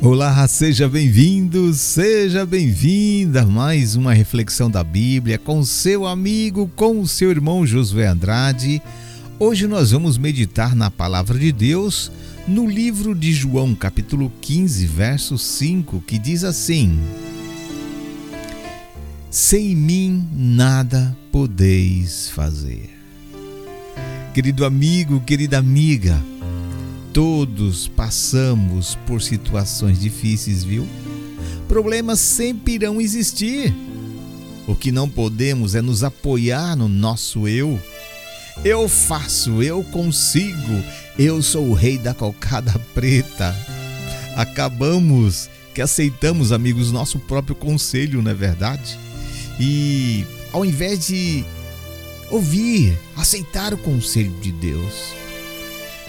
Olá, seja bem-vindo, seja bem-vinda a mais uma reflexão da Bíblia com seu amigo, com seu irmão Josué Andrade. Hoje nós vamos meditar na palavra de Deus no livro de João, capítulo 15, verso 5, que diz assim: Sem mim nada podeis fazer. Querido amigo, querida amiga, Todos passamos por situações difíceis, viu? Problemas sempre irão existir. O que não podemos é nos apoiar no nosso eu. Eu faço, eu consigo, eu sou o rei da cocada preta. Acabamos que aceitamos, amigos, nosso próprio conselho, não é verdade? E ao invés de ouvir, aceitar o conselho de Deus,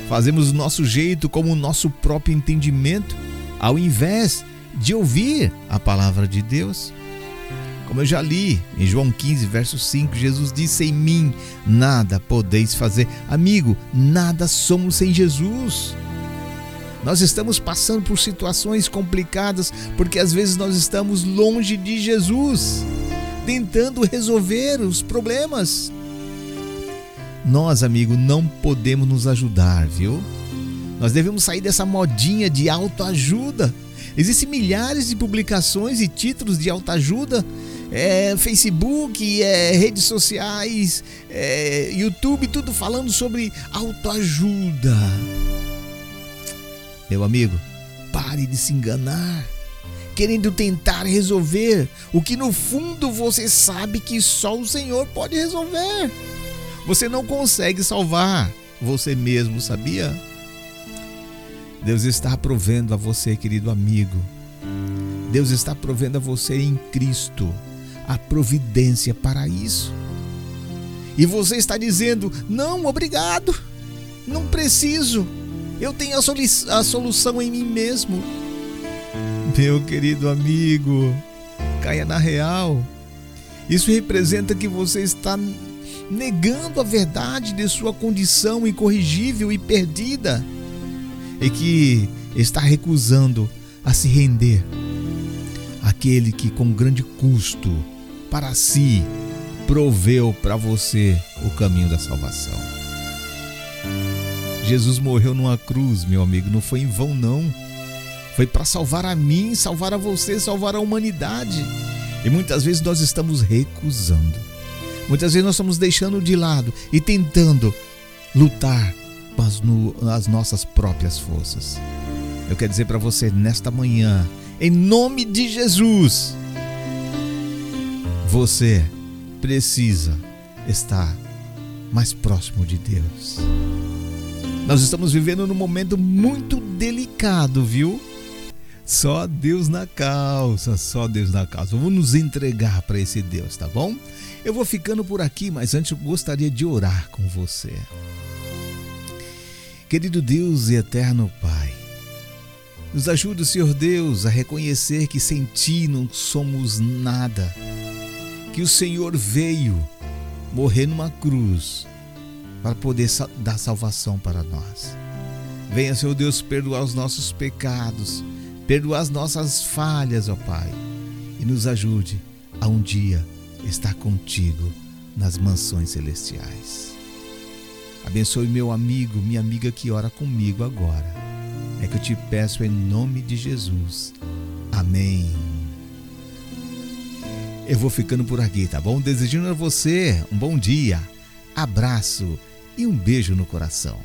Fazemos o nosso jeito como o nosso próprio entendimento, ao invés de ouvir a palavra de Deus. Como eu já li em João 15, verso 5, Jesus disse: Em mim nada podeis fazer. Amigo, nada somos sem Jesus. Nós estamos passando por situações complicadas porque às vezes nós estamos longe de Jesus, tentando resolver os problemas. Nós, amigo, não podemos nos ajudar, viu? Nós devemos sair dessa modinha de autoajuda. Existem milhares de publicações e títulos de autoajuda, é, Facebook, é, redes sociais, é, YouTube, tudo falando sobre autoajuda. Meu amigo, pare de se enganar, querendo tentar resolver o que no fundo você sabe que só o Senhor pode resolver. Você não consegue salvar você mesmo, sabia? Deus está provendo a você, querido amigo. Deus está provendo a você em Cristo a providência para isso. E você está dizendo: não, obrigado, não preciso, eu tenho a, solu a solução em mim mesmo. Meu querido amigo, caia na real. Isso representa que você está negando a verdade de sua condição incorrigível e perdida, e que está recusando a se render àquele que, com grande custo para si, proveu para você o caminho da salvação. Jesus morreu numa cruz, meu amigo, não foi em vão, não. Foi para salvar a mim, salvar a você, salvar a humanidade. E muitas vezes nós estamos recusando Muitas vezes nós estamos deixando de lado e tentando lutar com as, no, as nossas próprias forças. Eu quero dizer para você nesta manhã, em nome de Jesus, você precisa estar mais próximo de Deus. Nós estamos vivendo num momento muito delicado, viu? Só Deus na causa, só Deus na causa. Vamos nos entregar para esse Deus, tá bom? Eu vou ficando por aqui, mas antes eu gostaria de orar com você. Querido Deus e eterno Pai, nos ajude, Senhor Deus, a reconhecer que sem Ti não somos nada, que o Senhor veio morrer numa cruz para poder dar salvação para nós. Venha, Senhor Deus, perdoar os nossos pecados perdoar as nossas falhas, ó Pai, e nos ajude a um dia estar contigo nas mansões celestiais. Abençoe meu amigo, minha amiga que ora comigo agora. É que eu te peço em nome de Jesus. Amém. Eu vou ficando por aqui, tá bom? Desejando a você um bom dia, abraço e um beijo no coração.